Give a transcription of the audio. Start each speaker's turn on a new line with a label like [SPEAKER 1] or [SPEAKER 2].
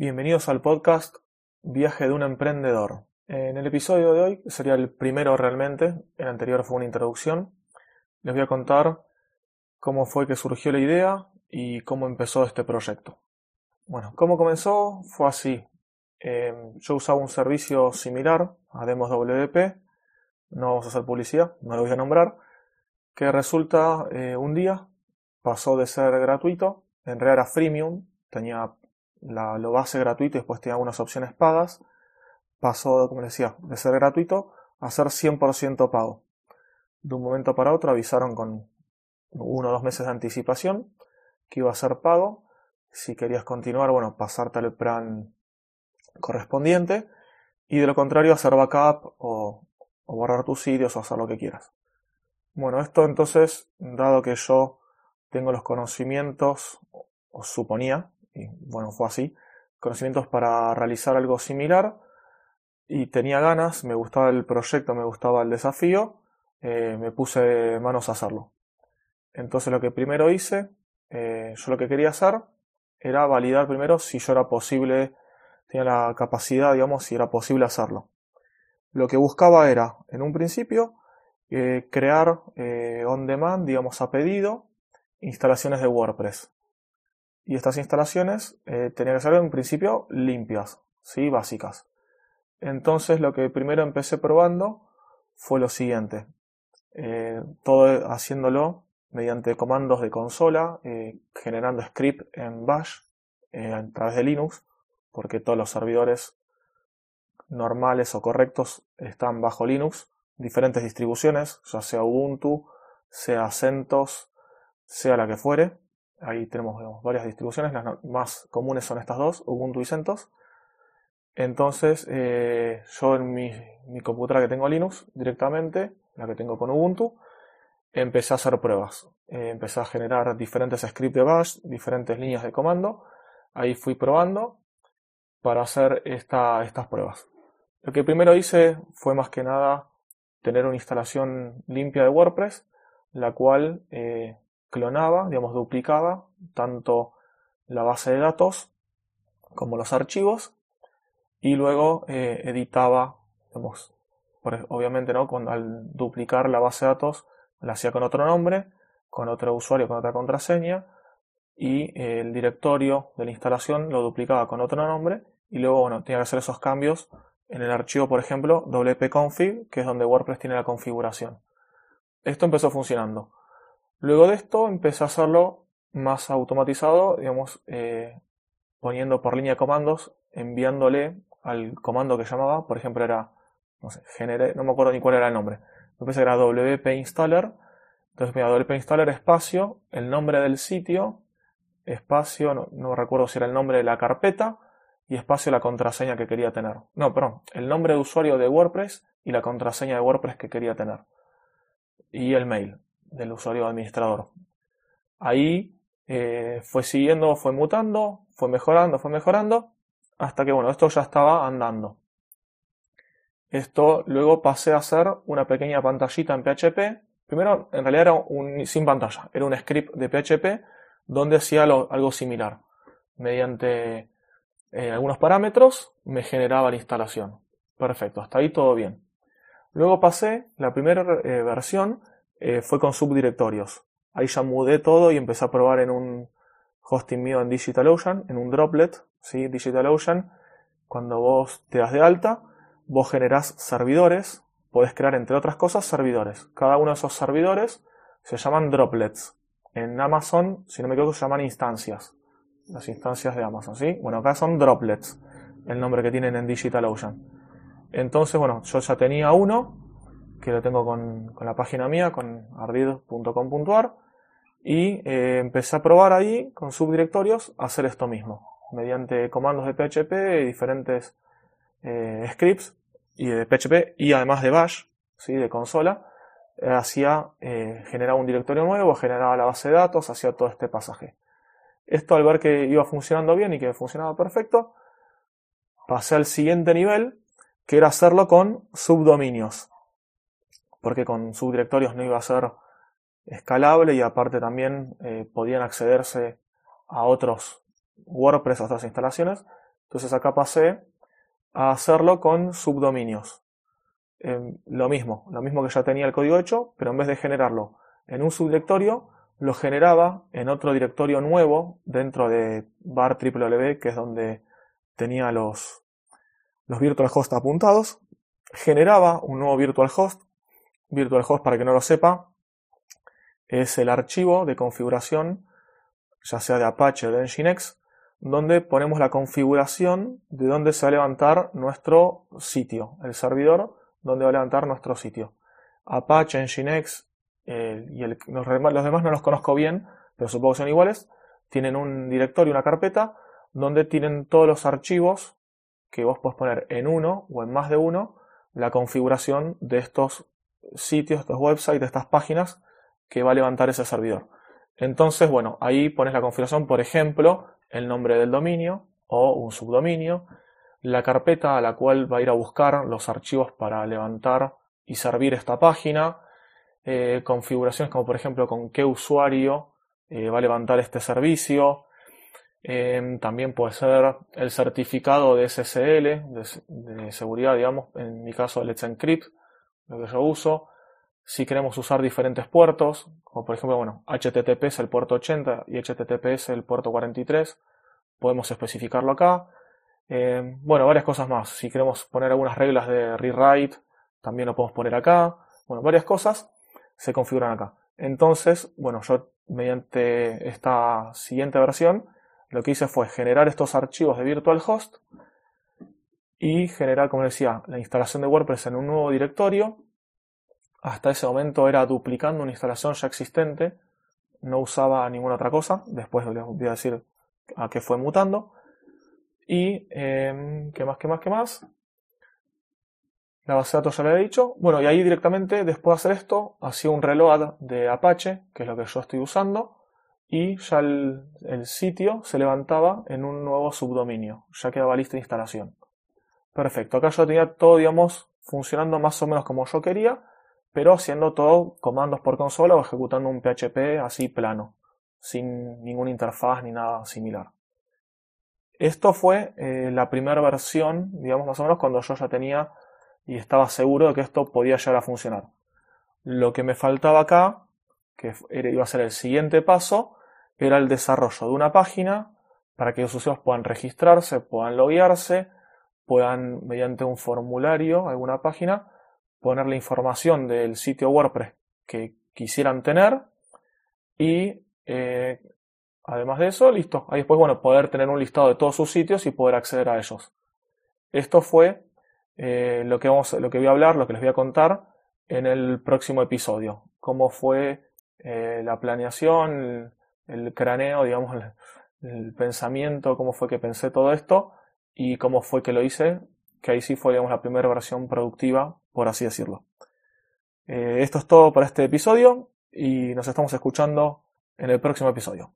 [SPEAKER 1] Bienvenidos al podcast Viaje de un emprendedor. En el episodio de hoy sería el primero realmente, el anterior fue una introducción. Les voy a contar cómo fue que surgió la idea y cómo empezó este proyecto. Bueno, cómo comenzó fue así. Eh, yo usaba un servicio similar a Demos WP, no vamos a hacer publicidad, no lo voy a nombrar, que resulta eh, un día pasó de ser gratuito, en realidad era freemium, tenía la, lo base gratuito y después tenía algunas opciones pagas, pasó, como decía, de ser gratuito a ser 100% pago. De un momento para otro avisaron con uno o dos meses de anticipación que iba a ser pago. Si querías continuar, bueno, pasarte al plan correspondiente y de lo contrario hacer backup o, o borrar tus sitios o hacer lo que quieras. Bueno, esto entonces, dado que yo tengo los conocimientos, o suponía, y bueno, fue así, conocimientos para realizar algo similar, y tenía ganas, me gustaba el proyecto, me gustaba el desafío, eh, me puse manos a hacerlo. Entonces lo que primero hice, eh, yo lo que quería hacer era validar primero si yo era posible, tenía la capacidad, digamos, si era posible hacerlo. Lo que buscaba era, en un principio, eh, crear on demand, digamos, a pedido, instalaciones de WordPress. Y estas instalaciones eh, tenían que ser en principio limpias, ¿sí? básicas. Entonces lo que primero empecé probando fue lo siguiente. Eh, todo haciéndolo mediante comandos de consola, eh, generando script en Bash a través de Linux, porque todos los servidores normales o correctos están bajo Linux, diferentes distribuciones, ya sea Ubuntu, sea CentOS, sea la que fuere. Ahí tenemos varias distribuciones, las más comunes son estas dos, Ubuntu y CentOS. Entonces, eh, yo en mi, computadora que tengo Linux directamente, la que tengo con Ubuntu, empecé a hacer pruebas. Eh, empecé a generar diferentes scripts de bash, diferentes líneas de comando. Ahí fui probando para hacer estas pruebas. Lo que primero hice fue más que nada tener una instalación limpia de WordPress, la cual eh, clonaba, digamos, duplicaba tanto la base de datos como los archivos y luego eh, editaba, digamos, obviamente, ¿no? Cuando, al duplicar la base de datos la hacía con otro nombre, con otro usuario, con otra contraseña y eh, el directorio de la instalación lo duplicaba con otro nombre y luego, bueno, tenía que hacer esos cambios en el archivo, por ejemplo, wp-config, que es donde WordPress tiene la configuración. Esto empezó funcionando. Luego de esto empecé a hacerlo más automatizado, digamos, eh, poniendo por línea de comandos, enviándole al comando que llamaba, por ejemplo era, no sé, generé, no me acuerdo ni cuál era el nombre, me parece que era wp installer, entonces mira, wp installer espacio, el nombre del sitio, espacio, no, no recuerdo si era el nombre de la carpeta, y espacio la contraseña que quería tener. No, perdón, el nombre de usuario de WordPress y la contraseña de WordPress que quería tener. Y el mail del usuario administrador. Ahí eh, fue siguiendo, fue mutando, fue mejorando, fue mejorando, hasta que bueno, esto ya estaba andando. Esto luego pasé a hacer una pequeña pantallita en PHP. Primero, en realidad era un, sin pantalla, era un script de PHP donde hacía algo similar. Mediante eh, algunos parámetros me generaba la instalación. Perfecto, hasta ahí todo bien. Luego pasé, la primera eh, versión eh, fue con subdirectorios. Ahí ya mudé todo y empecé a probar en un hosting mío en DigitalOcean, en un droplet, ¿sí? DigitalOcean. Cuando vos te das de alta, vos generás servidores, podés crear entre otras cosas servidores. Cada uno de esos servidores se llaman droplets. En Amazon, si no me equivoco, se llaman instancias. Las instancias de Amazon, ¿sí? Bueno, acá son droplets, el nombre que tienen en DigitalOcean. Entonces, bueno, yo ya tenía uno, que lo tengo con, la página mía, con ardid.com.ar, y eh, empecé a probar ahí, con subdirectorios, a hacer esto mismo, mediante comandos de PHP y diferentes eh, scripts y de PHP y además de Bash, ¿sí? de consola, eh, hacía, generaba un directorio nuevo, generaba la base de datos, hacía todo este pasaje. Esto al ver que iba funcionando bien y que funcionaba perfecto, pasé al siguiente nivel, que era hacerlo con subdominios porque con subdirectorios no iba a ser escalable y aparte también eh, podían accederse a otros WordPress, a otras instalaciones. Entonces acá pasé a hacerlo con subdominios. Em, lo mismo, lo mismo que ya tenía el código hecho, pero en vez de generarlo en un subdirectorio, lo generaba en otro directorio nuevo dentro de bar www, que es donde tenía los, los virtual host apuntados. Generaba un nuevo virtual host. Virtual host, para que no lo sepa, es el archivo de configuración, ya sea de Apache o de Nginx, donde ponemos la configuración de dónde se va a levantar nuestro sitio, el servidor donde va a levantar nuestro sitio. Apache, Nginx eh, y los, los, demás no los conozco bien, pero supongo que son iguales. Tienen un directorio, una carpeta, donde tienen todos los archivos que vos podés poner en uno o en más de uno la configuración de estos sitios, estos websites, de estas páginas que va a levantar ese servidor. Entonces, bueno, ahí pones la configuración, por ejemplo, el nombre del dominio o un subdominio, la carpeta a la cual va a ir a buscar los archivos para levantar y servir esta página, eh, configuraciones como por ejemplo con qué usuario eh, va a levantar este servicio, em, también puede ser el certificado de SSL, de, seguridad, digamos, en mi caso Let's Encrypt, lo que yo uso. Si queremos usar diferentes puertos, como por ejemplo, bueno, HTTP es el puerto 80 y HTTP el puerto 43, podemos especificarlo acá. Eh, bueno, varias cosas más. Si queremos poner algunas reglas de rewrite, también lo podemos poner acá. Bueno, varias cosas se configuran acá. Entonces, bueno, yo mediante esta siguiente versión, lo que hice fue generar estos archivos de virtual host y generar, como decía, la instalación de WordPress en un nuevo directorio. Hasta ese momento era duplicando una instalación ya existente, no usaba ninguna otra cosa. Después les voy a decir a qué fue mutando. Y, em, ¿qué más, qué más, qué más? La base de datos ya le he dicho. Bueno, y ahí directamente, después de hacer esto, hacía un reload de Apache, que es lo que yo estoy usando, y ya el, sitio se levantaba en un nuevo subdominio. Ya quedaba lista de instalación. Perfecto, acá ya tenía todo, digamos, funcionando más o menos como yo quería, pero haciendo todo comandos por consola o ejecutando un PHP así plano, sin ninguna interfaz ni nada similar. Esto fue eh, la primera versión, digamos más o menos, cuando yo ya tenía y estaba seguro de que esto podía llegar a funcionar. Lo que me faltaba acá, que iba a ser el siguiente paso, era el desarrollo de una página para que los usuarios puedan registrarse, puedan loguearse, puedan, mediante un formulario, alguna página, poner la información del sitio WordPress que quisieran tener y eh, Además de eso, listo. Ahí después, bueno, poder tener un listado de todos sus sitios y poder acceder a ellos. Esto fue eh, lo, que vamos, lo que voy a hablar, lo que les voy a contar en el próximo episodio. Cómo fue eh, la planeación, el, craneo, digamos, el, pensamiento, cómo fue que pensé todo esto y cómo fue que lo hice, que ahí sí fue, digamos, la primera versión productiva, por así decirlo. Eh, esto es todo para este episodio y nos estamos escuchando en el próximo episodio.